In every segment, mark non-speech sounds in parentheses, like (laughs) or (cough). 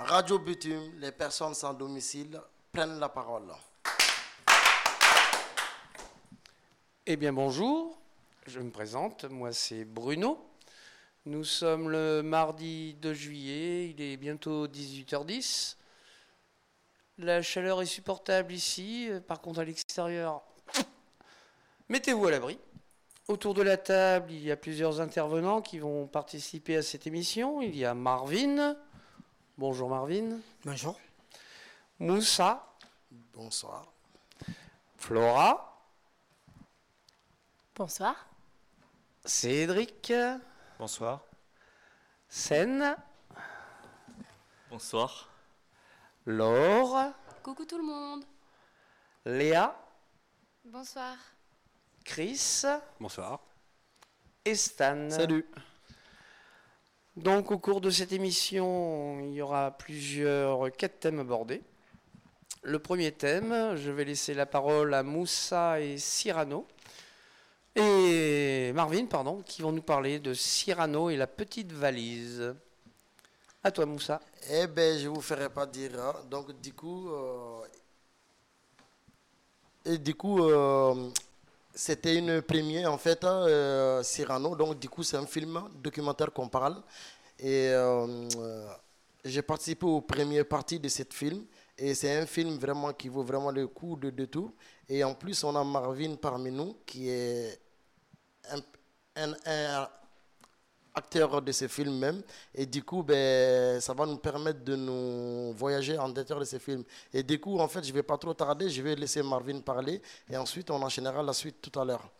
Radio Bitume, les personnes sans domicile prennent la parole. Eh bien bonjour, je me présente, moi c'est Bruno. Nous sommes le mardi 2 juillet, il est bientôt 18h10. La chaleur est supportable ici, par contre à l'extérieur, mettez-vous à l'abri. Autour de la table, il y a plusieurs intervenants qui vont participer à cette émission. Il y a Marvin. Bonjour Marvin. Bonjour. Moussa. Bonsoir. Flora. Bonsoir. Cédric. Bonsoir. Sen. Bonsoir. Laure. Coucou tout le monde. Léa. Bonsoir. Chris. Bonsoir. Et Stan. Salut. Donc au cours de cette émission, il y aura plusieurs quatre thèmes abordés. Le premier thème, je vais laisser la parole à Moussa et Cyrano. Et Marvin, pardon, qui vont nous parler de Cyrano et la petite valise. À toi, Moussa. Eh bien, je ne vous ferai pas dire. hein. Donc, du coup, euh, et du coup euh, c'était une première, en fait, euh, Cyrano. Donc, du coup, c'est un film documentaire qu'on parle. Et euh, euh, j'ai participé aux premières parties de ce film. Et c'est un film vraiment qui vaut vraiment le coup de, tout. Et en plus, on a Marvin parmi nous, qui est un acteur de ce film même. Et du coup, ben, ça va nous permettre de nous voyager en intérieur de ce film. Et du coup, en fait, je ne vais pas trop tarder, je vais laisser Marvin parler. Et ensuite, on enchaînera la suite tout à l'heure.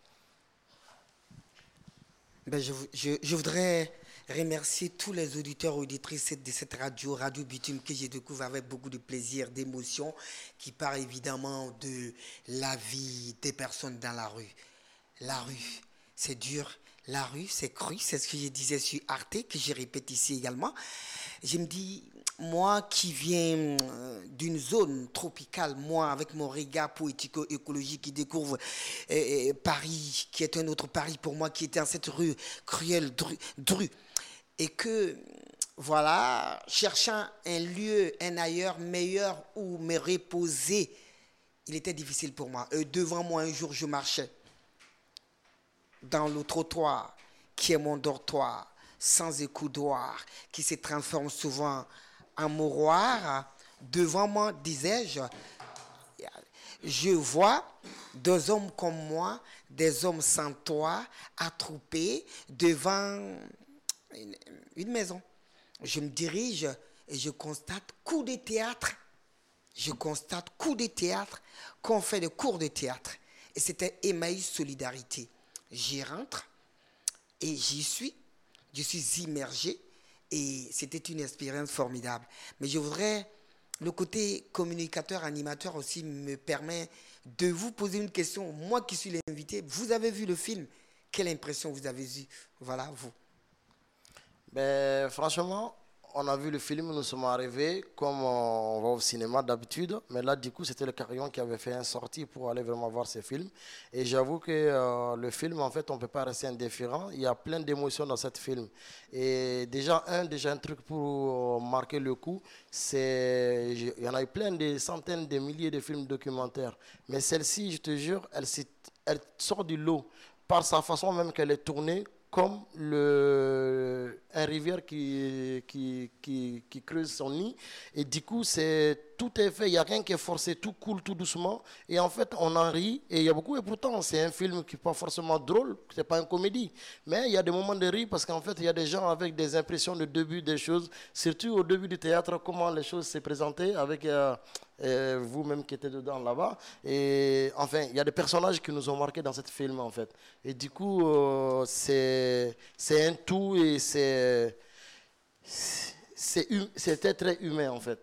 Ben, je, je- je voudrais remercier tous les auditeurs et auditrices de cette radio, Radio Bitume, que j'ai découvert avec beaucoup de plaisir, d'émotion, qui parle évidemment de la vie des personnes dans la rue. La rue, c'est dur. La rue, c'est cru. C'est ce que je disais sur Arte, que je répète ici également. Je me dis, moi qui viens euh, d'une zone tropicale, moi avec mon regard poético-écologique qui découvre euh, euh, Paris, qui est un autre Paris pour moi, qui était dans cette rue cruelle, dru, et que, voilà, cherchant un lieu, un ailleurs meilleur où me reposer, il était difficile pour moi. Euh, devant moi, un jour, je marchais dans le trottoir qui est mon dortoir, sans écoudoir, qui se transforme souvent en mouroir. Devant moi, disais-je, je vois deux hommes comme moi, des hommes sans toit, attroupés devant une, maison. Je me dirige et je constate coup de théâtre. Je constate coup de théâtre qu'on fait des cours de théâtre. Et c'était Emmaüs Solidarité. J'y rentre et j'y suis. Je suis immergé et c'était une expérience formidable. Mais je voudrais, le côté communicateur, animateur aussi me permet de vous poser une question. Moi qui suis l'invité, vous avez vu le film. Quelle impression vous avez eue? Voilà, vous. Ben, franchement, on a vu le film, nous sommes arrivés comme on va au cinéma d'habitude. Mais là, du coup, c'était le carillon qui avait fait un sortie pour aller vraiment voir ce film. Et j'avoue que euh, le film, en fait, on ne peut pas rester indifférent. Il y a plein d'émotions dans ce film. Et déjà, un, déjà un truc pour euh, marquer le coup, c'est. Il y en a eu plein, des centaines, des milliers de films documentaires. Mais celle-ci, je te jure, elle, sort du lot par sa façon même qu'elle est tournée comme le, un rivière qui, qui, qui, creuse son nid. Et du coup, c'est, tout est fait, il n'y a rien qui est forcé, tout coule tout doucement. Et en fait, on en rit, et il y a beaucoup, et pourtant, c'est un film qui n'est pas forcément drôle, c'est pas une comédie. Mais il y a des moments de rire parce qu'en fait, il y a des gens avec des impressions de début des choses, surtout au début du théâtre, comment les choses s'est présentées avec euh, euh, vous-même qui étiez dedans là-bas. Et enfin, il y a des personnages qui nous ont marqués dans ce film, en fait. Et du coup, euh, c'est un tout et c'est c'est hum- c'était très humain, en fait.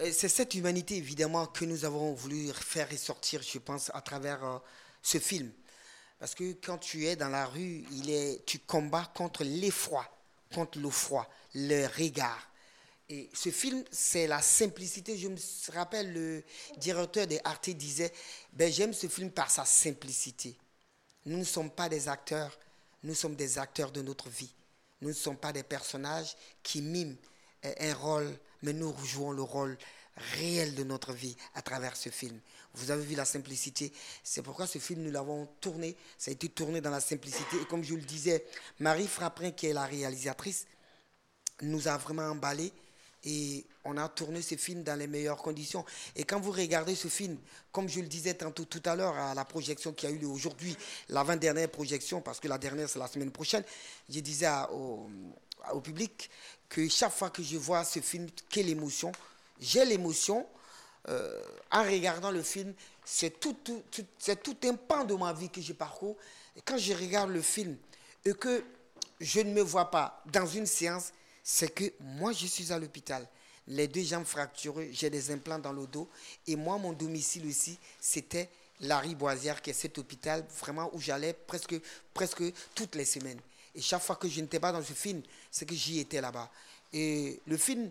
Euh, C'est cette humanité, évidemment, que nous avons voulu faire ressortir, je pense, à travers euh, ce film. Parce que quand tu es dans la rue, tu combats contre l'effroi, contre le froid, le regard. Et ce film, c'est la simplicité. Je me rappelle, le directeur de Arte disait, ben, j'aime ce film par sa simplicité. Nous ne sommes pas des acteurs, nous sommes des acteurs de notre vie. Nous ne sommes pas des personnages qui miment un rôle, mais nous jouons le rôle réel de notre vie à travers ce film. Vous avez vu la simplicité. C'est pourquoi ce film, nous l'avons tourné. Ça a été tourné dans la simplicité. Et comme je le disais, Marie Frapprin, qui est la réalisatrice, nous a vraiment emballé. Et on a tourné ce film dans les meilleures conditions. Et quand vous regardez ce film, comme je le disais tantôt tout à l'heure à la projection qui a eu lieu aujourd'hui, l'avant-dernière projection, parce que la dernière c'est la semaine prochaine, je disais au public que chaque fois que je vois ce film, quelle émotion j'ai l'émotion euh, en regardant le film. C'est tout, c'est tout un pan de ma vie que je parcours. Quand je regarde le film et que je ne me vois pas dans une séance, c'est que moi, je suis à l'hôpital. Les deux jambes fracturées, j'ai des implants dans le dos. Et moi, mon domicile aussi, c'était la Boisière, qui est cet hôpital vraiment où j'allais presque toutes les semaines. Et chaque fois que je n'étais pas dans ce film, c'est que j'y étais là-bas. Et le film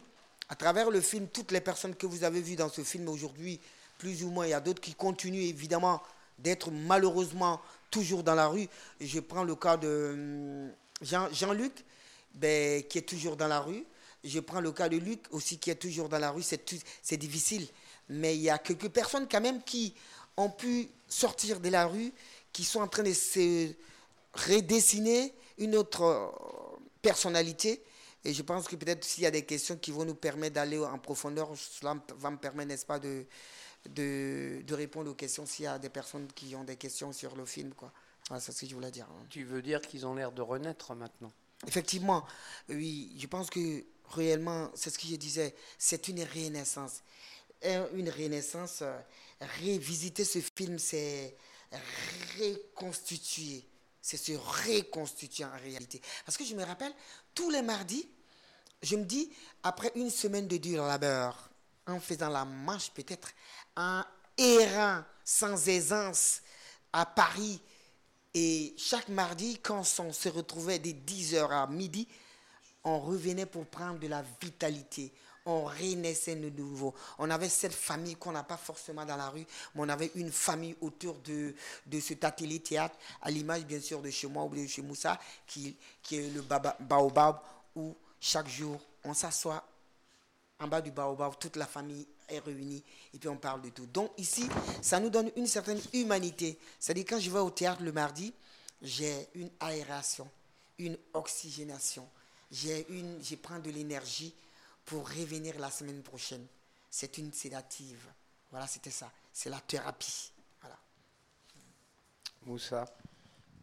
à travers le film, toutes les personnes que vous avez vues dans ce film aujourd'hui, plus ou moins, il y a d'autres qui continuent évidemment d'être malheureusement toujours dans la rue. Je prends le cas de hum, Jean-Luc, ben, qui est toujours dans la rue. Je prends le cas de Luc aussi, qui est toujours dans la rue. C'est difficile. Mais il y a quelques personnes quand même qui ont pu sortir de la rue, qui sont en train de se redessiner une autre euh, personnalité. Et je pense que peut-être s'il y a des questions qui vont nous permettre d'aller en profondeur, cela va me permettre, n'est-ce pas, de, de, de, répondre aux questions s'il y a des personnes qui ont des questions sur le film. Quoi. Voilà, c'est ce que je voulais dire. Hein. Tu veux dire qu'ils ont l'air de renaître maintenant? Effectivement, oui. Je pense que réellement, c'est ce que je disais, c'est une renaissance. Une renaissance, euh, révisiter ce film, c'est reconstituer c'est se reconstituer en réalité. Parce que je me rappelle, tous les mardis, je me dis, après une semaine de dur labeur, en faisant la marche peut-être, en errant sans aisance à Paris, et chaque mardi, quand on se retrouvait de 10h à midi, on revenait pour prendre de la vitalité, on renaissait de nouveau. On avait cette famille qu'on n'a pas forcément dans la rue, mais on avait une famille autour de, de cet atelier théâtre, à l'image bien sûr de chez moi ou de chez Moussa, qui, qui est le baobab, où chaque jour on s'assoit en bas du baobab, toute la famille est réunie et puis on parle de tout. Donc ici, ça nous donne une certaine humanité. C'est-à-dire quand je vais au théâtre le mardi, j'ai une aération, une oxygénation, j'ai une, je prends de l'énergie pour revenir la semaine prochaine. C'est une sédative. Voilà, c'était ça. C'est la thérapie. Voilà. Moussa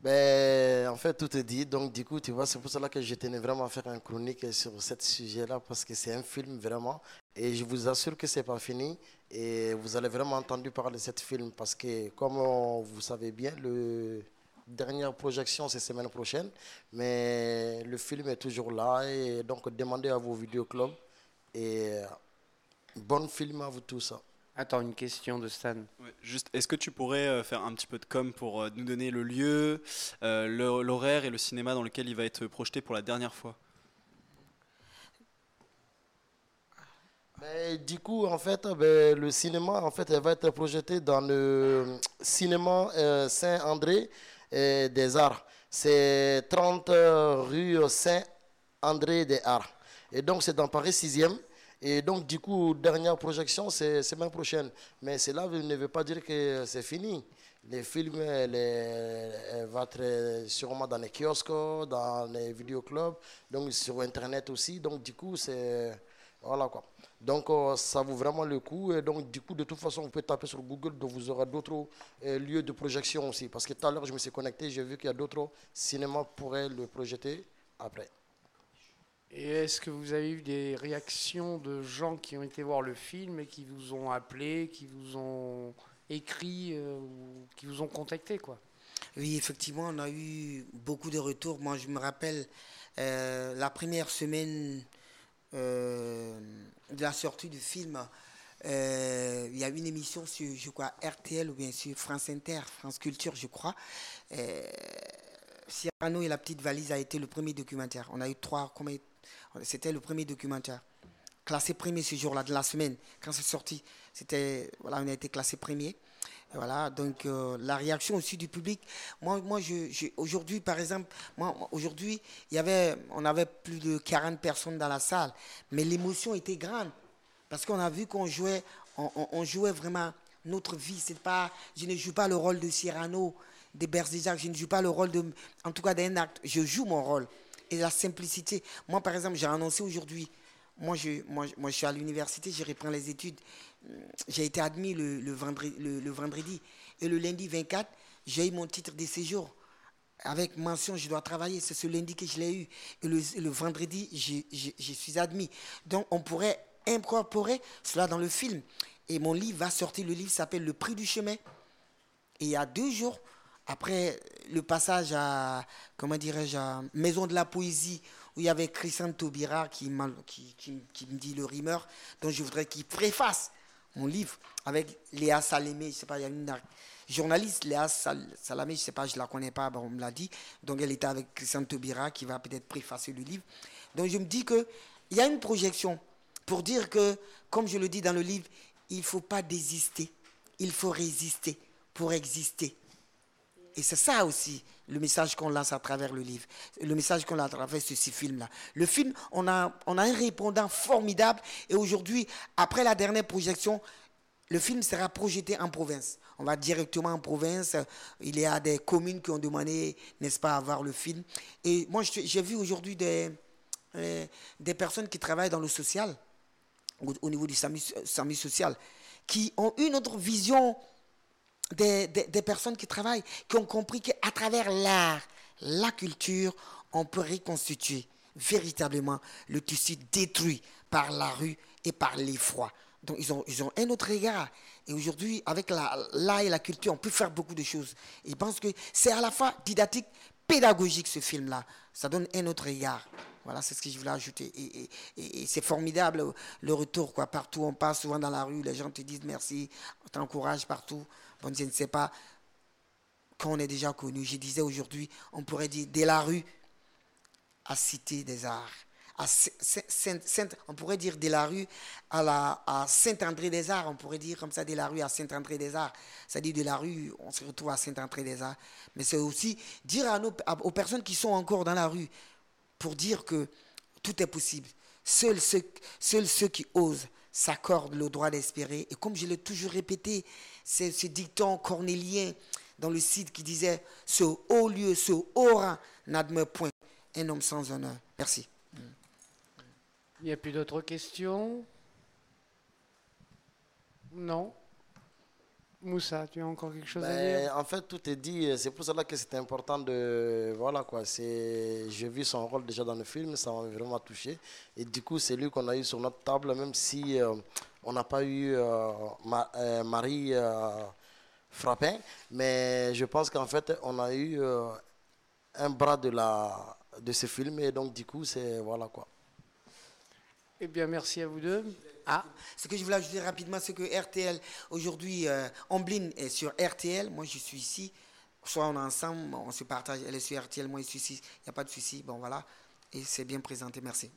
ben, en fait, tout est dit. Donc, du coup, tu vois, c'est pour cela que je tenais vraiment à faire une chronique sur ce sujet-là, parce que c'est un film vraiment. Et je vous assure que c'est pas fini. Et vous allez vraiment entendre parler de ce film, parce que, comme vous savez bien, le dernière projection, c'est semaine prochaine. Mais le film est toujours là. Et donc, demandez à vos vidéoclubs et euh, bon film à vous tous. Hein. Attends, une question de Stan. juste, est-ce que tu pourrais euh, faire un petit peu de com pour euh, nous donner le lieu, l'horaire et le cinéma dans lequel il va être projeté pour la dernière fois? Ben, du coup, en fait, ben, le cinéma, en fait, va être projeté dans le cinéma Saint-André des Arts. C'est 30 rue Saint-André des Arts. Et donc, c'est dans Paris 6e. Et donc, du coup, dernière projection, c'est semaine prochaine. Mais cela ne veut pas dire que c'est fini. Les films, les, vont être sûrement dans les kiosques, dans les vidéoclubs, donc sur Internet aussi. Donc, du coup, c'est. Voilà quoi. Donc, euh, ça vaut vraiment le coup. Et donc, du coup, de toute façon, vous pouvez taper sur Google, donc vous aurez d'autres euh, lieux de projection aussi. Parce que tout à l'heure, je me suis connecté, j'ai vu qu'il y a d'autres cinémas pourraient le projeter après. Et est-ce que vous avez eu des réactions de gens qui ont été voir le film et qui vous ont appelé, qui vous ont écrit euh, ou qui vous ont contacté quoi? Oui, effectivement, on a eu beaucoup de retours. Moi, je me rappelle euh, la première semaine euh, de la sortie du film. il y a une émission sur, je crois, RTL ou bien sur France Inter, France Culture, je crois. Cyrano et la petite valise a été le premier documentaire. On a eu trois, combien, c'était le premier documentaire. Classé premier ce jour-là de la semaine, quand c'est sorti. C'était, voilà, on a été classé premier. Voilà, donc euh, la réaction aussi du public. Moi, moi je, aujourd'hui, par exemple, moi, aujourd'hui, il y avait, on avait plus de 40 personnes dans la salle, mais l'émotion était grande parce qu'on a vu qu'on jouait, on, jouait vraiment notre vie. C'est pas, je ne joue pas le rôle de Cyrano, de Bergerac, je ne joue pas le rôle de, en tout cas d'un acte. Je joue mon rôle et la simplicité. Moi, par exemple, j'ai annoncé aujourd'hui. Moi je, moi, moi, je suis à l'université, je reprends les études. J'ai été admis le, vendredi, le, vendredi. Et le lundi 24, j'ai eu mon titre de séjour. Avec mention, je dois travailler. C'est ce lundi que je l'ai eu. Et le, le vendredi, je, je- je suis admis. Donc, on pourrait incorporer cela dans le film. Et mon livre va sortir. Le livre s'appelle Le prix du chemin. Et il y a deux jours, après le passage à, comment dirais-je, à Maison de la Poésie, où il y avait Christian Taubira qui, me dit le rimeur, donc je voudrais qu'il préface mon livre avec Léa Salamé, je sais pas, il y a une journaliste, Léa Sal- Salamé, je sais pas, je la connais pas, bon, on me l'a dit, donc elle était avec Christian Taubira qui va peut-être préfacer le livre. Donc je me dis que il y a une projection pour dire que, comme je le dis dans le livre, il ne faut pas désister, il faut résister pour exister. Et c'est ça aussi le message qu'on lance à travers le livre, le message qu'on a à travers ce six films-là. Le film, on a, on a un répondant formidable et aujourd'hui, après la dernière projection, le film sera projeté en province. On va directement en province. Il y a des communes qui ont demandé, n'est-ce pas, à voir le film. Et moi, j'ai vu aujourd'hui des, euh, des personnes qui travaillent dans le social, au, au niveau du SAMU, SAMU social, qui ont une autre vision des, des- personnes qui travaillent, qui ont compris qu'à travers l'art, la culture, on peut reconstituer véritablement le tissu détruit par la rue et par l'effroi. Donc ils ont, ils ont un autre regard. Et aujourd'hui, avec la- l'art et la culture, on peut faire beaucoup de choses. Et je pense que c'est à la fois didactique, pédagogique ce film-là. Ça donne un autre regard. Voilà, c'est ce que je voulais ajouter. Et- et c'est formidable le retour, quoi. Partout, on passe souvent dans la rue, les gens te disent merci, on t'encourage partout. Bon, je ne sais pas, quand on est déjà connu, je disais aujourd'hui, on pourrait dire dès la rue à Cité des Arts. On pourrait dire de la rue à, la, à Saint-André-des-Arts, on pourrait dire comme ça de la rue à Saint-André-des-Arts. C'est-à-dire de la rue, on se retrouve à Saint-André-des-Arts. Mais c'est aussi dire aux personnes qui sont encore dans la rue pour dire que tout est possible. Seuls ceux, seuls ceux qui osent s'accordent le droit d'espérer. Et comme je l'ai toujours répété, c'est ce dicton cornélien dans le site qui disait Ce haut lieu, ce haut rang n'admet point un homme sans honneur. Merci. Il n'y a plus d'autres questions? Non? Moussa, tu as encore quelque chose à Ben, dire? en fait, tout est dit. C'est pour cela que c'est important de. Voilà quoi. C'est. J'ai vu son rôle déjà dans le film. Ça m'a vraiment touché. Et du coup, c'est lui qu'on a eu sur notre table, même si euh, on n'a pas eu euh, Ma- euh, Marie euh, Frappin. Mais je pense qu'en fait, on a eu euh, un bras de la de ce film. Et donc, du coup, c'est voilà quoi. Eh bien, merci à vous deux. Ah, Ce que je voulais ajouter rapidement, c'est que RTL, aujourd'hui, euh, Amblin est sur RTL, moi je suis ici. Soit on est ensemble, on se partage, elle est sur RTL, moi je suis ici, il n'y a pas de souci. Bon voilà, et c'est bien présenté, merci.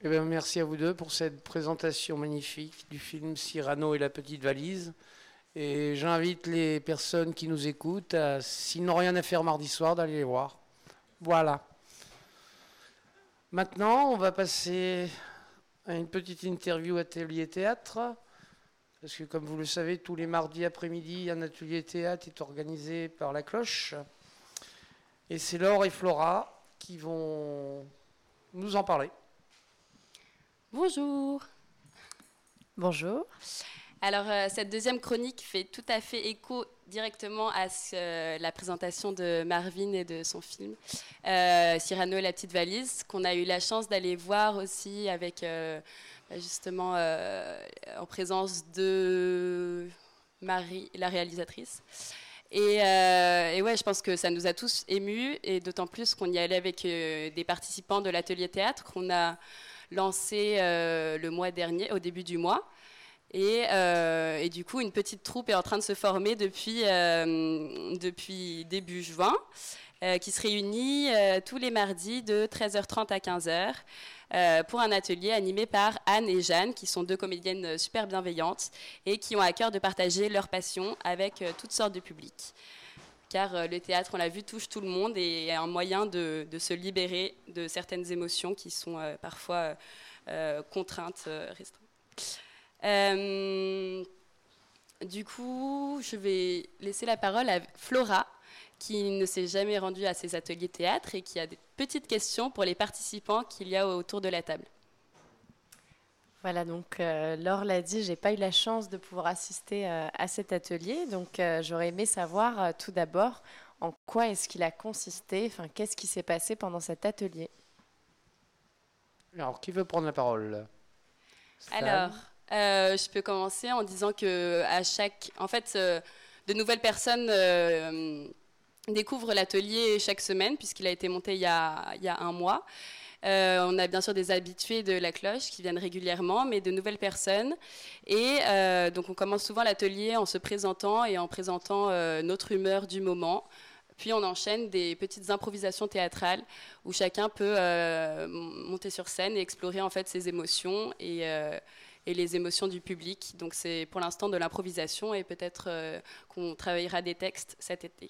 Eh bien, merci à vous deux pour cette présentation magnifique du film Cyrano et la petite valise. Et j'invite les personnes qui nous écoutent, s'ils n'ont rien à faire mardi soir, d'aller les voir. Voilà. Maintenant, on va passer à une petite interview atelier théâtre. Parce que comme vous le savez, tous les mardis après-midi, un atelier théâtre est organisé par la cloche. Et c'est Laure et Flora qui vont nous en parler. Bonjour. Bonjour. Alors, euh, cette deuxième chronique fait tout à fait écho directement à ce- la présentation de Marvin et de son film euh, Cyrano et la petite valise, qu'on a eu la chance d'aller voir aussi avec euh, bah, justement euh, en présence de Marie, la réalisatrice. Et, euh, et ouais, je pense que ça nous a tous émus, et d'autant plus qu'on y allait avec euh, des participants de l'atelier théâtre qu'on a lancé euh, le mois dernier, au début du mois. Et, euh, et du coup, une petite troupe est en train de se former depuis, euh, début juin, qui se réunit tous les mardis de 13h30 à 15h pour un atelier animé par Anne et Jeanne, qui sont deux comédiennes super bienveillantes et qui ont à cœur de partager leur passion avec toutes sortes de publics. Car le théâtre, on l'a vu, touche tout le monde et est un moyen de, se libérer de certaines émotions qui sont parfois contraintes, restreintes. du coup, je vais laisser la parole à Flora, qui ne s'est jamais rendue à ces ateliers théâtre et qui a des petites questions pour les participants qu'il y a autour de la table. Voilà, donc euh, Laure l'a dit, j'ai pas eu la chance de pouvoir assister euh, à cet atelier, donc euh, j'aurais aimé savoir tout d'abord en quoi est-ce qu'il a consisté, enfin qu'est-ce qui s'est passé pendant cet atelier? Alors, qui veut prendre la parole? Alors, je peux commencer en disant que à chaque, en fait, de nouvelles personnes découvre l'atelier chaque semaine, puisqu'il a été monté il y a, un mois. Euh, on a bien sûr des habitués de la cloche qui viennent régulièrement, mais de nouvelles personnes. Et euh, donc on commence souvent l'atelier en se présentant et en présentant euh, notre humeur du moment. Puis on enchaîne des petites improvisations théâtrales où chacun peut monter sur scène et explorer en fait ses émotions et, et les émotions du public. Donc c'est pour l'instant de l'improvisation et peut-être qu'on travaillera des textes cet été.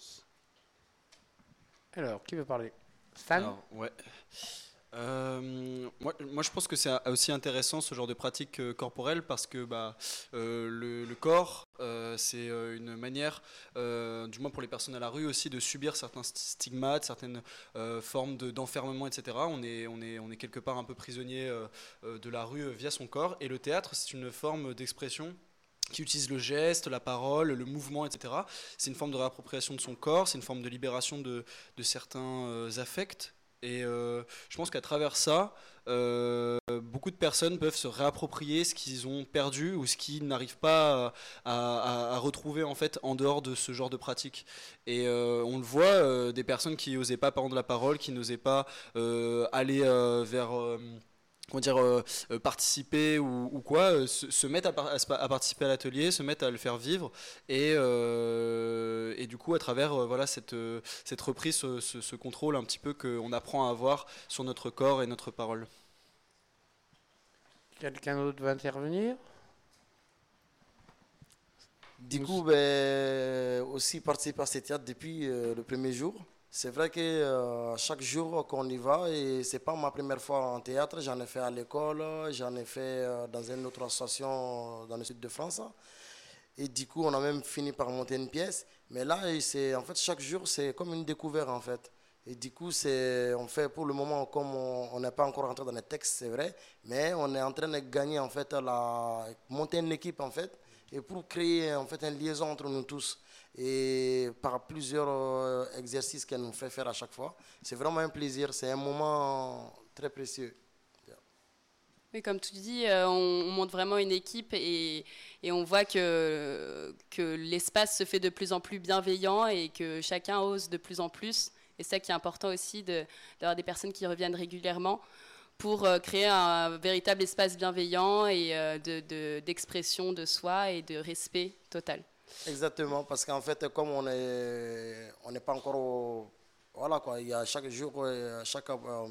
Alors, qui veut parler? Stan? Ouais. Euh, moi, je pense que c'est aussi intéressant ce genre de pratique euh, corporelle parce que bah, euh, le, corps, c'est une manière, du moins pour les personnes à la rue aussi, de subir certains stigmates, certaines formes d'enfermement, etc. On est, quelque part un peu prisonnier de la rue via son corps. Et le théâtre, c'est une forme d'expression qui utilise le geste, la parole, le mouvement, etc. C'est une forme de réappropriation de son corps, c'est une forme de libération de, certains affects. Et euh, je pense qu'à travers ça, euh, beaucoup de personnes peuvent se réapproprier ce qu'ils ont perdu ou ce qu'ils n'arrivent pas à, retrouver en fait en dehors de ce genre de pratique. Et on le voit, des personnes qui n'osaient pas prendre la parole, qui n'osaient pas aller vers comment dire, euh, euh, participer ou, quoi, euh, se, mettre à, participer à l'atelier, se mettre à le faire vivre et, et du coup à travers voilà cette, cette reprise, ce, contrôle un petit peu qu'on apprend à avoir sur notre corps et notre parole. Quelqu'un d'autre va intervenir? Du coup, ben, aussi participer à ce théâtre depuis le premier jour. C'est vrai que euh, chaque jour qu'on y va, et c'est pas ma première fois en théâtre, j'en ai fait à l'école, j'en ai fait euh, dans une autre association dans le sud de France. Et du coup, on a même fini par monter une pièce. Mais là, en fait chaque jour, c'est comme une découverte en fait. Et du coup, on fait pour le moment comme on n'est pas encore rentré dans les textes, c'est vrai, mais on est en train de gagner en fait la monter une équipe en fait et pour créer en fait une liaison entre nous tous et par plusieurs euh, exercices qu'elle nous fait faire à chaque fois. C'est vraiment un plaisir, c'est un moment très précieux. Mais comme tu dis, euh, on, monte vraiment une équipe et, on voit que, l'espace se fait de plus en plus bienveillant et que chacun ose de plus en plus. Et c'est ça qui est important aussi d'avoir des personnes qui reviennent régulièrement pour euh, créer un véritable espace bienveillant et d'expression de, de soi et de respect total. Exactement, parce qu'en fait, comme on n'est on pas encore au, Voilà quoi, il y a chaque jour, euh, chaque euh,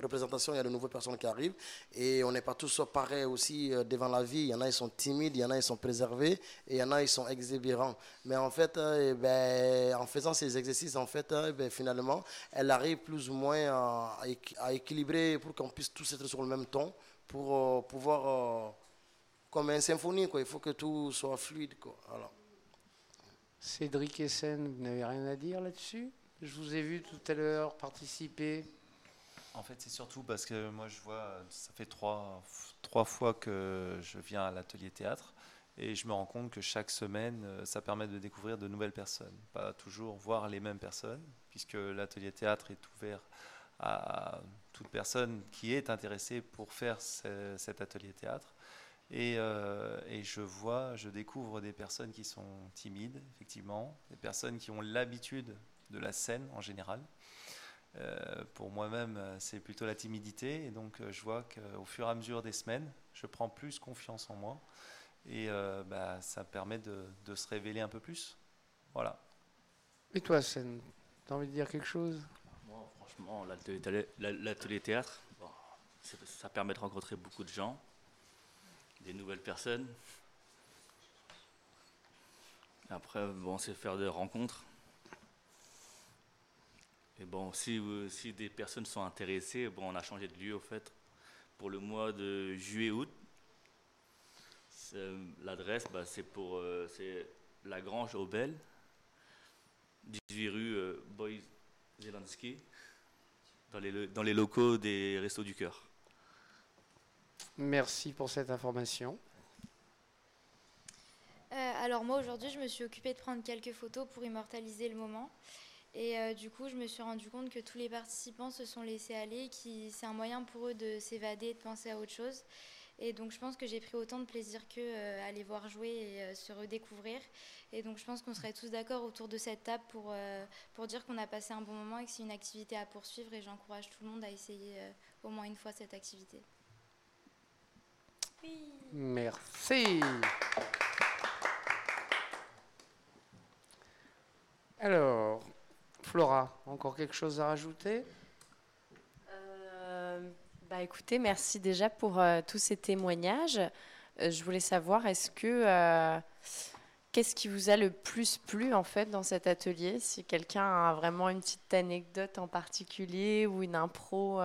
représentation, il y a de nouvelles personnes qui arrivent et on n'est pas tous pareils aussi euh, devant la vie. Il y en a, ils sont timides, il y en a, ils sont préservés et il y en a, ils sont exubérants. Mais en fait, eh ben, en faisant ces exercices, en fait, eh ben, finalement, elle arrive plus ou moins à, équilibrer pour qu'on puisse tous être sur le même ton pour pouvoir, comme une symphonie, quoi. il faut que tout soit fluide. Quoi. Cédric Essen, vous n'avez rien à dire là-dessus? Je vous ai vu tout à l'heure participer. En fait, c'est surtout parce que moi, je vois, ça fait trois, trois fois que je viens à l'atelier théâtre et je me rends compte que chaque semaine, euh, ça permet de découvrir de nouvelles personnes. Pas toujours voir les mêmes personnes, puisque l'atelier théâtre est ouvert à toute personne qui est intéressée pour faire cet atelier théâtre. Euh, et, je vois, je découvre des personnes qui sont timides, effectivement, des personnes qui ont l'habitude de la scène en général. Euh, pour moi-même, c'est plutôt la timidité, et donc euh, je vois qu'au fur et à mesure des semaines, je prends plus confiance en moi, et bah, ça permet de, de, se révéler un peu plus. Voilà. Et toi, tu as envie de dire quelque chose? Moi, franchement, l'atelier théâtre, ça permet de rencontrer beaucoup de gens, des nouvelles personnes. Après, bon, c'est faire des rencontres. Et bon, si, si des personnes sont intéressées, bon, on a changé de lieu au fait pour le mois de juillet-août. L'adresse, bah, c'est pour euh, la Grange Aubel, 18 rue euh, Zelensky, dans les, dans les locaux des Restos du Cœur. Merci pour cette information. Euh, alors moi aujourd'hui je me suis occupée de prendre quelques photos pour immortaliser le moment. Et euh, du coup je me suis rendu compte que tous les participants se sont laissés aller, qui c'est un moyen pour eux de s'évader, de penser à autre chose. Et donc je pense que j'ai pris autant de plaisir qu'eux euh, à les voir jouer et se redécouvrir. Et donc je pense qu'on serait tous d'accord autour de cette table pour, pour dire qu'on a passé un bon moment et que c'est une activité à poursuivre. Et j'encourage tout le monde à essayer au moins une fois cette activité. Merci. Alors, Flora, encore quelque chose à rajouter? Euh, bah écoutez, merci déjà pour euh, tous ces témoignages. Euh, je voulais savoir, est-ce que qu'est-ce qui vous a le plus plu en fait dans cet atelier? Si quelqu'un a vraiment une petite anecdote en particulier ou une impro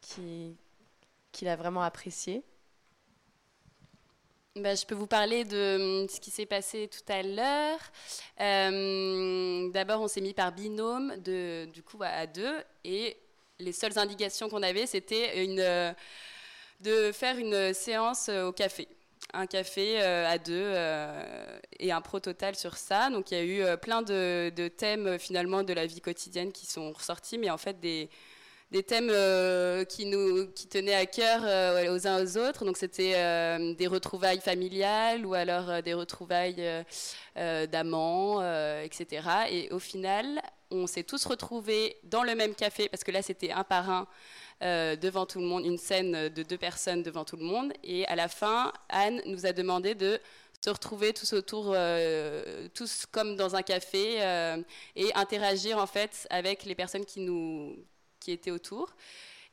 qui qu'il a vraiment apprécié bah, je peux vous parler de hum, ce qui s'est passé tout à l'heure. Euh, d'abord, on s'est mis par binôme, de, du coup, à deux. Et les seules indications qu'on avait, c'était euh, de faire une séance euh, au café. Un café à deux et un pro total sur ça. Donc, il y a eu plein de, thèmes, finalement, de la vie quotidienne qui sont ressortis, mais en fait, des des thèmes euh, qui nous qui tenaient à cœur euh, aux uns aux autres. Donc c'était euh, des retrouvailles familiales ou alors des retrouvailles d'amants, etc. Et au final, on s'est tous retrouvés dans le même café parce que là c'était un par un. devant tout le monde, une scène de deux personnes devant tout le monde. Et à la fin, Anne nous a demandé de se retrouver tous autour, tous comme dans un café, et interagir en fait avec les personnes qui nous, qui étaient autour.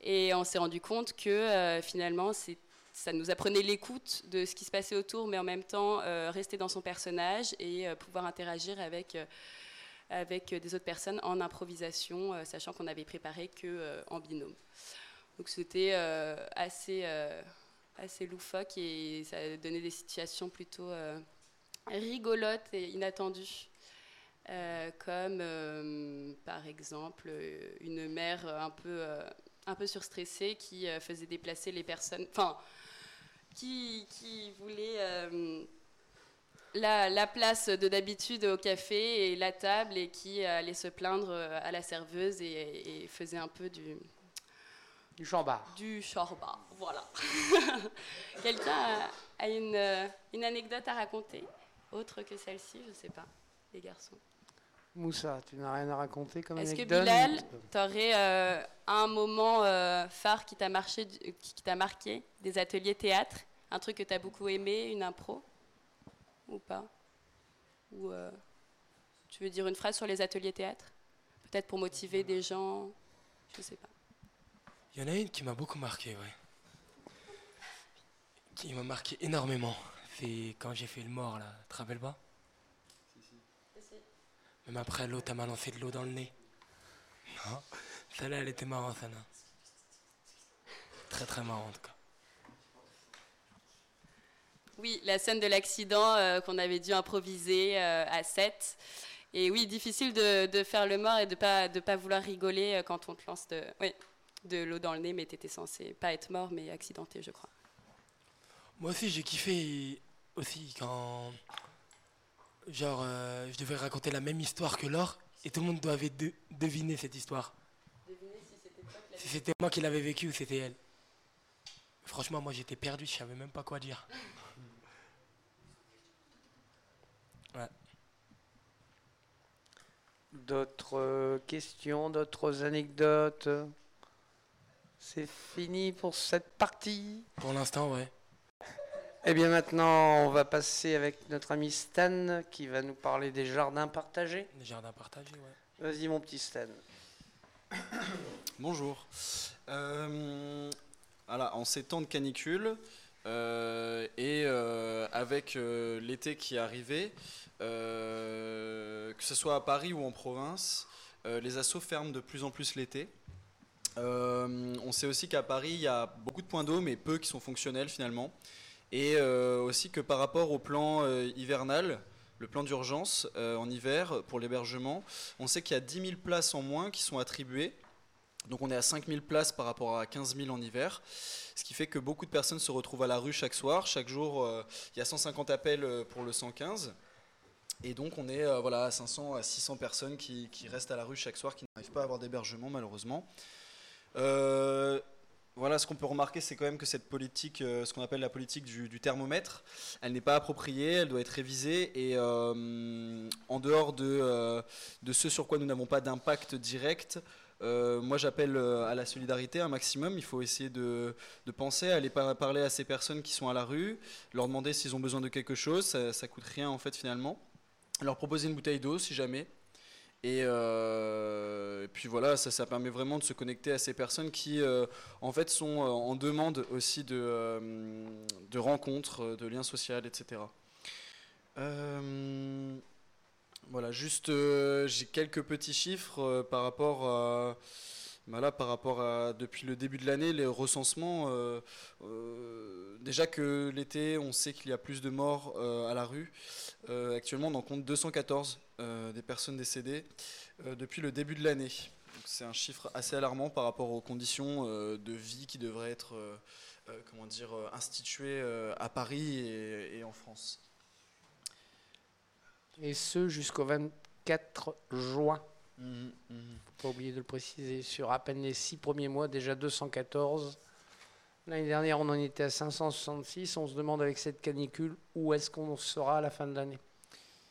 Et on s'est rendu compte que euh, finalement, ça nous apprenait l'écoute de ce qui se passait autour, mais en même temps euh, rester dans son personnage et euh, pouvoir interagir avec, avec des autres personnes en improvisation, sachant qu'on n'avait préparé que en binôme. Donc c'était assez, assez loufoque et ça donnait des situations plutôt rigolotes et inattendues. Euh, comme euh, par exemple une mère un peu, euh, un peu surstressée qui faisait déplacer les personnes, enfin, qui, qui, voulait la, la, place de d'habitude au café et la table et qui allait se plaindre à la serveuse et, faisait un peu du... Du chambard. Du chambard, voilà. (laughs) Quelqu'un a, a une, une anecdote à raconter, autre que celle-ci, je ne sais pas, les garçons Moussa, tu n'as rien à raconter comme Est-ce que Bilal, tu aurais euh, un moment euh, phare qui t'a marqué, qui t'a marqué, des ateliers théâtre, un truc que tu as beaucoup aimé, une impro? Ou pas? Ou euh, tu veux dire une phrase sur les ateliers théâtre? Peut-être pour motiver des gens, je sais pas. Il y en a une qui m'a beaucoup marqué, ouais. Qui m'a marqué énormément. C'est quand j'ai fait le mort là, te rappelles pas? Même après, l'autre m'a lancé de l'eau dans le nez. Non, celle-là, elle était marrante, celle-là. Très, très marrante, en tout cas. Oui, la scène de l'accident euh, qu'on avait dû improviser euh, à 7. Et oui, difficile de, faire le mort et de ne pas, de pas vouloir rigoler euh, quand on te lance de, oui, de l'eau dans le nez, mais tu étais censé pas être mort, mais accidenté, je crois. Moi aussi, j'ai kiffé aussi quand Genre, euh, je devais raconter la même histoire que Laure et tout le monde devait deviner cette histoire. Deviner si c'était toi qui Si c'était moi qui l'avais vécu ou c'était elle. Franchement, moi j'étais perdu, je savais même pas quoi dire. (laughs) Ouais. D'autres euh, questions, d'autres anecdotes? C'est fini pour cette partie? Pour l'instant, ouais. Eh bien maintenant, on va passer avec notre ami Stan qui va nous parler des jardins partagés. Des jardins partagés, ouais. Vas-y mon petit Stan. (coughs) Bonjour. Euh, voilà, en ces temps de canicule euh, et euh, avec euh, l'été qui est arrivé, euh, que ce soit à Paris ou en province, euh, les assos ferment de plus en plus l'été. Euh, on sait aussi qu'à Paris, il y a beaucoup de points d'eau, mais peu qui sont fonctionnels finalement. Et euh, aussi que par rapport au plan euh, hivernal, le plan d'urgence euh, en hiver pour l'hébergement, on sait qu'il y a 10 000 places en moins qui sont attribuées. Donc on est à 5 000 places par rapport à 15 000 en hiver. Ce qui fait que beaucoup de personnes se retrouvent à la rue chaque soir. Chaque jour, il y a 150 appels pour le 115. Et donc on est voilà, à 500 à 600 personnes qui, restent à la rue chaque soir, qui n'arrivent pas à avoir d'hébergement malheureusement. Voilà, ce qu'on peut remarquer, c'est quand même que cette politique, euh, ce qu'on appelle la politique du, thermomètre, elle n'est pas appropriée, elle doit être révisée. Et euh, en dehors de, euh, de ce sur quoi nous n'avons pas d'impact direct, moi j'appelle à la solidarité un maximum. Il faut essayer de, de penser à aller par- parler à ces personnes qui sont à la rue, leur demander s'ils ont besoin de quelque chose. Ça, ça coûte rien en fait finalement. Leur proposer une bouteille d'eau si jamais. Et, euh, et puis voilà, ça, permet vraiment de se connecter à ces personnes qui, euh, en fait, sont euh, en demande aussi de, de rencontres, de liens sociaux, etc. Voilà, juste, j'ai quelques petits chiffres par rapport à, voilà, par rapport à depuis le début de l'année, les recensements. euh, euh, déjà que l'été, on sait qu'il y a plus de morts euh, à la rue. Actuellement, on en compte 214 euh, des personnes décédées depuis le début de l'année. C'est un chiffre assez alarmant par rapport aux conditions de vie qui devraient être comment dire, instituées à Paris et en France. Et ce jusqu'au 24 juin. Mhm. Faut pas oublier de le préciser. Sur à peine les six premiers mois, déjà 214. L'année dernière, on en était à 566. On se demande avec cette canicule où est-ce qu'on sera à la fin de l'année?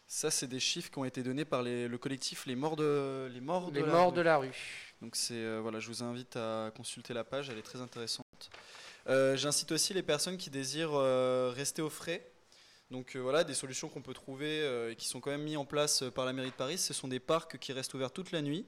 Ça, c'est des chiffres qui ont été donnés par les- le collectif Les Morts de, les morts Les de la morts rue. de la rue. Donc c'est euh, voilà, je vous invite à consulter la page, elle est très intéressante. Euh, J'incite aussi les personnes qui désirent euh, rester au frais. Donc euh, voilà, des solutions qu'on peut trouver euh, et qui sont quand même mises en place euh, par la mairie de Paris. Ce sont des parcs qui restent ouverts toute la nuit.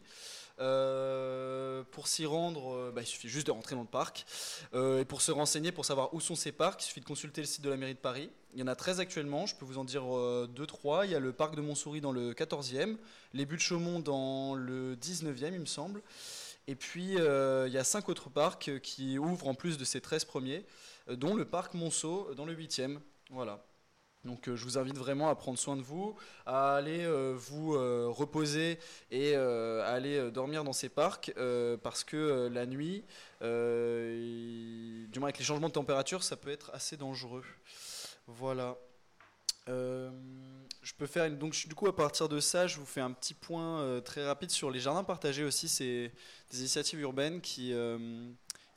Pour s'y rendre, bah, il suffit juste de rentrer dans le parc. Et pour se renseigner, pour savoir où sont ces parcs, il suffit de consulter le site de la mairie de Paris. Il y en a 13 actuellement, je peux vous en dire 2-3. Il y a le parc de Montsouris dans le 14e, les Buttes Chaumont dans le 19e, il me semble. Et puis, il y a cinq autres parcs qui ouvrent en plus de ces 13 premiers, dont le parc Monceau dans le 8e. Voilà. Donc, euh, je vous invite vraiment à prendre soin de vous, à aller euh, vous euh, reposer et à aller dormir dans ces parcs, parce que la nuit, du moins avec les changements de température, ça peut être assez dangereux. Voilà. Je peux faire donc du coup à partir de ça, je vous fais un petit point très rapide sur les jardins partagés aussi. C'est des initiatives urbaines qui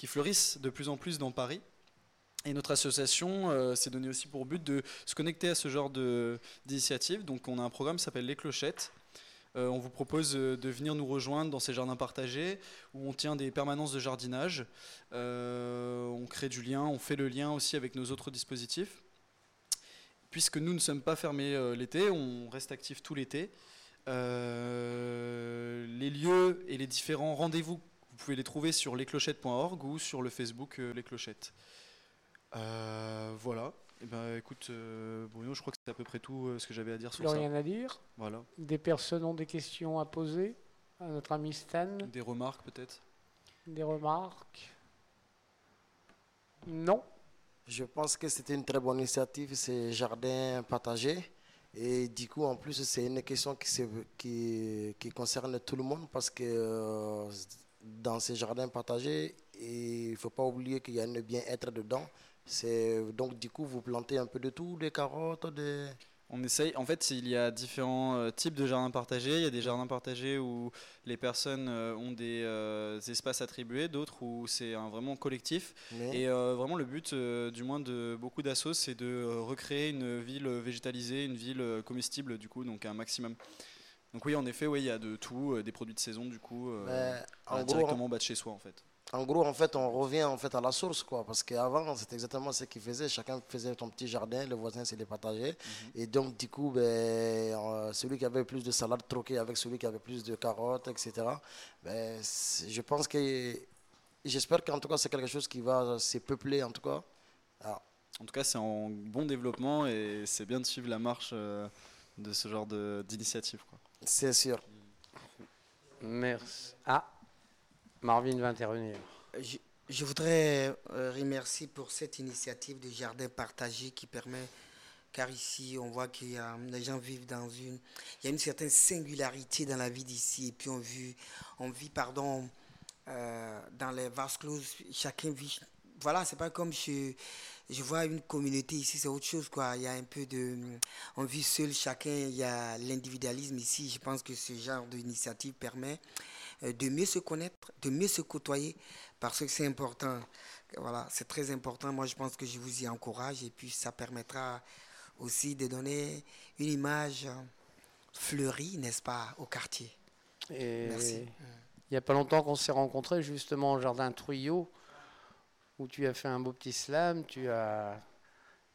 fleurissent de plus en plus dans Paris. Et notre association euh, s'est donné aussi pour but de se connecter à ce genre de d'initiatives. Donc on a un programme qui s'appelle Les Clochettes. Euh, on vous propose euh, de venir nous rejoindre dans ces jardins partagés où on tient des permanences de jardinage. On crée du lien, on fait le lien aussi avec nos autres dispositifs puisque nous ne sommes pas fermés l'été, on reste actifs tout l'été. Les lieux et les différents rendez-vous, vous pouvez les trouver sur lesclochettes.org ou sur le Facebook Les Clochettes. Euh, voilà. Eh ben, écoute, euh, Bruno, je crois que c'est à peu près tout euh, ce que j'avais à dire Plus sur ça. rien à dire. Voilà. Des personnes ont des questions à poser à notre ami Stan. Des remarques peut-être? Des remarques? Non? Je pense que c'était une très bonne initiative, ces jardins partagés. Et du coup, en plus, c'est une question qui, se- qui, qui concerne tout le monde parce que euh, dans ces jardins partagés, il ne faut pas oublier qu'il y a un bien-être dedans. C'est donc du coup, vous plantez un peu de tout, des carottes, des... On essaye. En fait, il y a différents euh, types de jardins partagés. Il y a des jardins partagés où les personnes euh, ont des euh, espaces attribués, d'autres où c'est vraiment collectif. Mais- Et euh, vraiment, le but, euh, du moins de beaucoup d'assos, c'est de recréer une ville végétalisée, une ville comestible, du coup, donc un maximum. Donc oui, en effet, oui, il y a de tout, des produits de saison, du coup, en gros, directement en bas de chez soi, en fait. En gros, en fait, on revient en fait à la source, quoi. Parce qu'avant, c'était exactement ce qu'ils faisaient. Chacun faisait son petit jardin, le voisin, c'est les partagés. Mhm. Et donc, du coup, ben, euh, celui qui avait plus de salade troquée avec celui qui avait plus de carottes, etc. Ben, je pense que. J'espère qu'en tout cas, c'est quelque chose qui va se peupler, en tout cas. Ah. En tout cas, c'est en bon développement et c'est bien de suivre la marche euh, de ce genre de- d'initiative. C'est sûr. Merci. Ah, Marvin va intervenir. Je, voudrais euh, remercier pour cette initiative de jardin partagé qui permet, car ici on voit que les gens vivent dans une, il y a une certaine singularité dans la vie d'ici et puis on vit, on vit pardon, euh, dans les vases clos, chacun vit, voilà, c'est pas comme je, je vois une communauté ici, c'est autre chose quoi. Il y a un peu de, on vit seul chacun, il y a l'individualisme ici. Je pense que ce genre d'initiative permet de mieux se connaître, de mieux se côtoyer, parce que c'est important. Voilà, c'est très important. Moi, je pense que je vous y encourage et puis ça permettra aussi de donner une image euh, fleurie, n'est-ce pas, au quartier. Et Merci. Il n'y a pas longtemps qu'on s'est rencontrés justement au jardin Truyot, où tu as fait un beau petit slam, tu as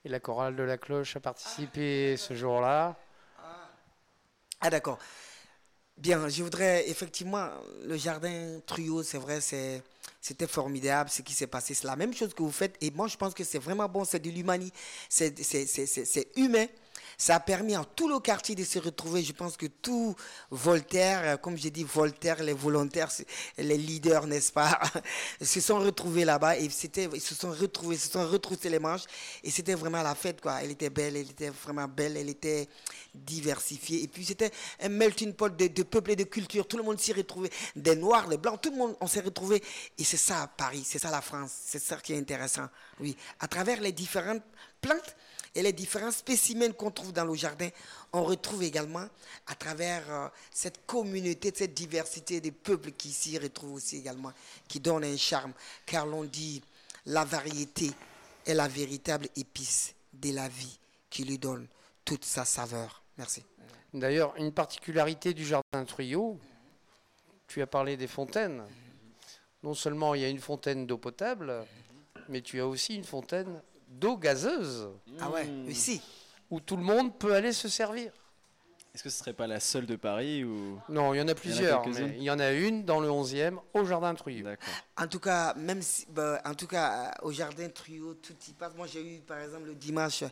et la chorale de la cloche a participé ce jour-là. Ah d'accord. Bien, je voudrais effectivement le jardin Truyot, c'est vrai, c'est c'était formidable ce qui s'est passé. C'est la même chose que vous faites et moi je pense que c'est vraiment bon, c'est de c'est- c'est humain. Ça a permis à tout le quartier de se retrouver. Je pense que tout Voltaire, euh, comme j'ai dit, Voltaire, les volontaires, les leaders, n'est-ce pas, (laughs) se sont retrouvés là-bas et c'était, ils se sont retrouvés, se sont retroussés les manches et c'était vraiment la fête, quoi. Elle était belle, elle était vraiment belle, elle était diversifiée et puis c'était un melting pot de, de peuples et de cultures. Tout le monde s'y retrouvait, des noirs, des blancs, tout le monde, on s'est retrouvés et c'est ça Paris, c'est ça la France, c'est ça qui est intéressant. Oui, à travers les différentes plantes et les différents spécimens qu'on trouve dans le jardin, on retrouve également à travers euh, cette communauté, cette diversité des peuples qui s'y retrouvent aussi également, qui donne un charme, car l'on dit la variété est la véritable épice de la vie qui lui donne toute sa saveur. Merci. D'ailleurs, une particularité du jardin Truyot, tu as parlé des fontaines. Non seulement il y a une fontaine d'eau potable, mais tu as aussi une fontaine d'eau gazeuse. Ah ouais, ici. Où tout le monde peut aller se servir. Est-ce que ce serait pas la seule de Paris ou? Non, il y en a plusieurs. mais il y en a une dans le 11e au jardin Truyot. D'accord. En tout cas, même si, bah, en tout cas, euh, au jardin Trio, tout y passe. Moi, j'ai eu, par exemple, le dimanche,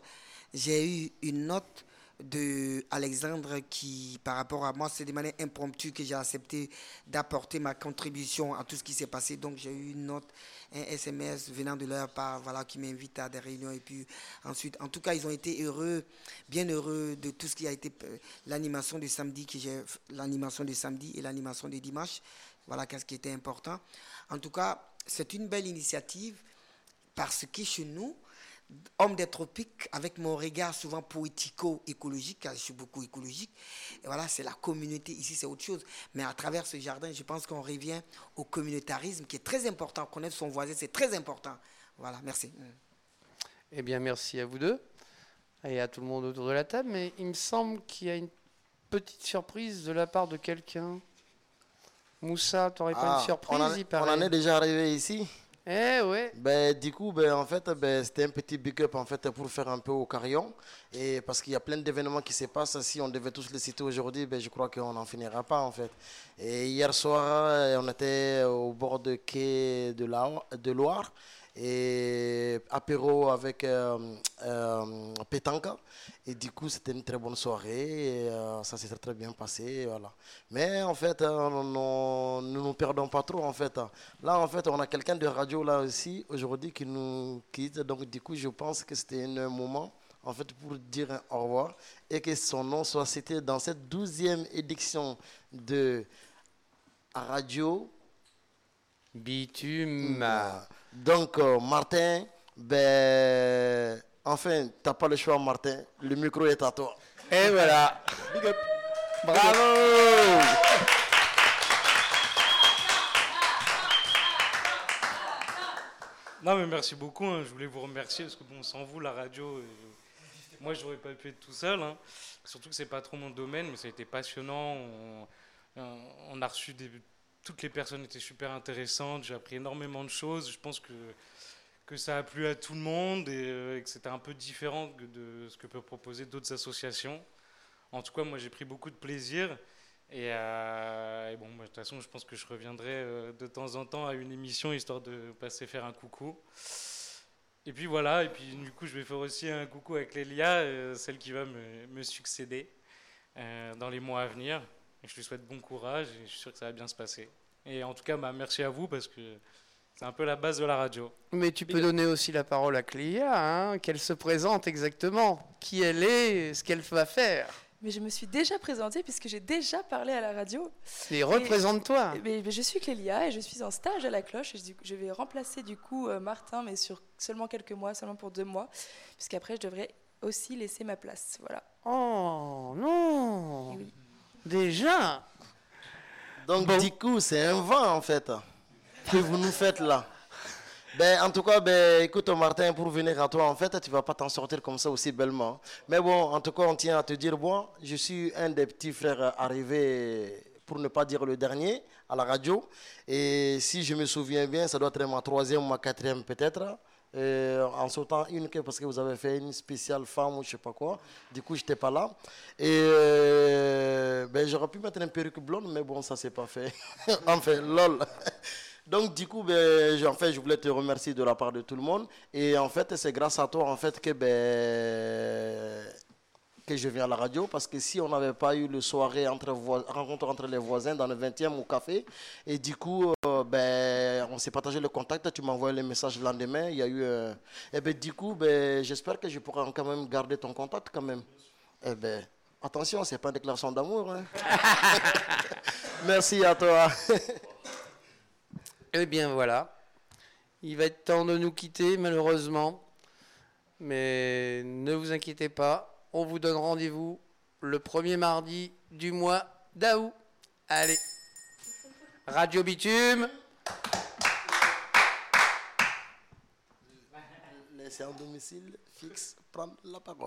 j'ai eu une note de Alexandre qui, par rapport à moi, c'est de manière impromptue que j'ai accepté d'apporter ma contribution à tout ce qui s'est passé. Donc, j'ai eu une note, un SMS venant de leur part, voilà, qui m'invite à des réunions. Et puis, ensuite, en tout cas, ils ont été heureux, bien heureux de tout ce qui a été euh, l'animation de samedi, que j'ai, l'animation de samedi et l'animation de dimanche. Voilà, qu'est-ce qui était important. En tout cas, c'est une belle initiative parce que chez nous, homme des tropiques, avec mon regard souvent poético-écologique, car je suis beaucoup écologique, et voilà, c'est la communauté. Ici, c'est autre chose. Mais à travers ce jardin, je pense qu'on revient au communautarisme qui est très important. Connaître son voisin, c'est très important. Voilà, merci. Eh bien, merci à vous deux et à tout le monde autour de la table. Mais il me semble qu'il y a une petite surprise de la part de quelqu'un. Moussa, t'aurais pas Ah, une surprise on, en, il on en est déjà arrivé ici. Eh. Ben, du coup, ben, en fait, ben, c'était un petit big up en fait, pour faire un peu au carillon. Et parce qu'il y a plein d'événements qui se passent. Si on devait tous les citer aujourd'hui, ben, je crois qu'on n'en finira pas en fait. Et hier soir, on était au bord de quai de, la, de Loire et apéro avec euh, euh, Pétanque. Et du coup, c'était une très bonne soirée. Et, euh, ça s'est très, très bien passé. Voilà. Mais en fait, nous ne nous perdons pas trop. En fait. Là, en fait, on a quelqu'un de radio là aussi aujourd'hui qui nous quitte. Donc, du coup, je pense que c'était un moment en fait, pour dire au revoir et que son nom soit cité dans cette douzième édition de Radio Bitume. Donc, euh, Martin, ben, enfin, t'as pas le choix, Martin. Le micro est à toi. Et voilà. Big up. Bravo Non, mais merci beaucoup. hein. Je voulais vous remercier parce que, bon, sans vous, la radio, euh, moi, j'aurais pas pu être tout seul. hein. Surtout que c'est pas trop mon domaine, mais ça a été passionnant. On, euh, on a reçu des toutes les personnes étaient super intéressantes. J'ai appris énormément de choses. Je pense que, que ça a plu à tout le monde et, euh, que c'était un peu différent de ce que peuvent proposer d'autres associations. En tout cas, moi, j'ai pris beaucoup de plaisir. Et, euh, bon, de toute façon, je pense que je reviendrai euh, de temps en temps à une émission histoire de passer faire un coucou. Et puis voilà, et puis du coup, je vais faire aussi un coucou avec Lélia, celle qui va me, me succéder dans les mois à venir. Et je lui souhaite bon courage et je suis sûr que ça va bien se passer. Et en tout cas, bah, merci à vous parce que c'est un peu la base de la radio. Mais tu peux donner aussi la parole à Cléa, hein, qu'elle se présente exactement, qui elle est, ce qu'elle va faire. Mais je me suis déjà présentée puisque j'ai déjà parlé à la radio. Et représente-toi. Mais, je suis Clélia et je suis en stage à la cloche. Et je vais remplacer du coup euh, Martin, mais sur seulement quelques mois, seulement pour deux mois, puisqu'après je devrais aussi laisser ma place. Voilà. Oh non oui. Déjà Donc, du coup, c'est un vent, en fait, que vous nous faites là. Ben, en tout cas, ben, écoute, Martin, pour venir à toi, en fait, tu vas pas t'en sortir comme ça aussi bellement. Mais bon, en tout cas, on tient à te dire, bon, je suis un des petits frères arrivés, pour ne pas dire le dernier, à la radio. Et si je me souviens bien, ça doit être ma troisième ou ma quatrième peut-être. Euh, en sautant une parce que vous avez fait une spéciale femme ou je sais pas quoi. Du coup, j'étais pas là. Et euh, ben, j'aurais pu mettre une perruque blonde, mais bon, ça s'est pas fait. (laughs) enfin, lol. (laughs) Donc du coup, ben, en fait, je voulais te remercier de la part de tout le monde. Et en fait, c'est grâce à toi en fait que ben, que je viens à la radio parce que si on n'avait pas eu le soirée entre rencontre entre les voisins dans le 20e au café et du coup ben on s'est partagé le contact tu m'as envoyé les messages le lendemain il y a eu euh, et ben du coup ben j'espère que je pourrai quand même garder ton contact quand même. Et eh ben attention c'est pas une déclaration d'amour hein. (laughs) merci à toi. (laughs) Eh bien voilà. Il va être temps de nous quitter malheureusement. Mais ne vous inquiétez pas on vous donne rendez-vous le premier mardi du mois d'août. Allez, Radio Bitume. Laissez un domicile fixe prendre la parole.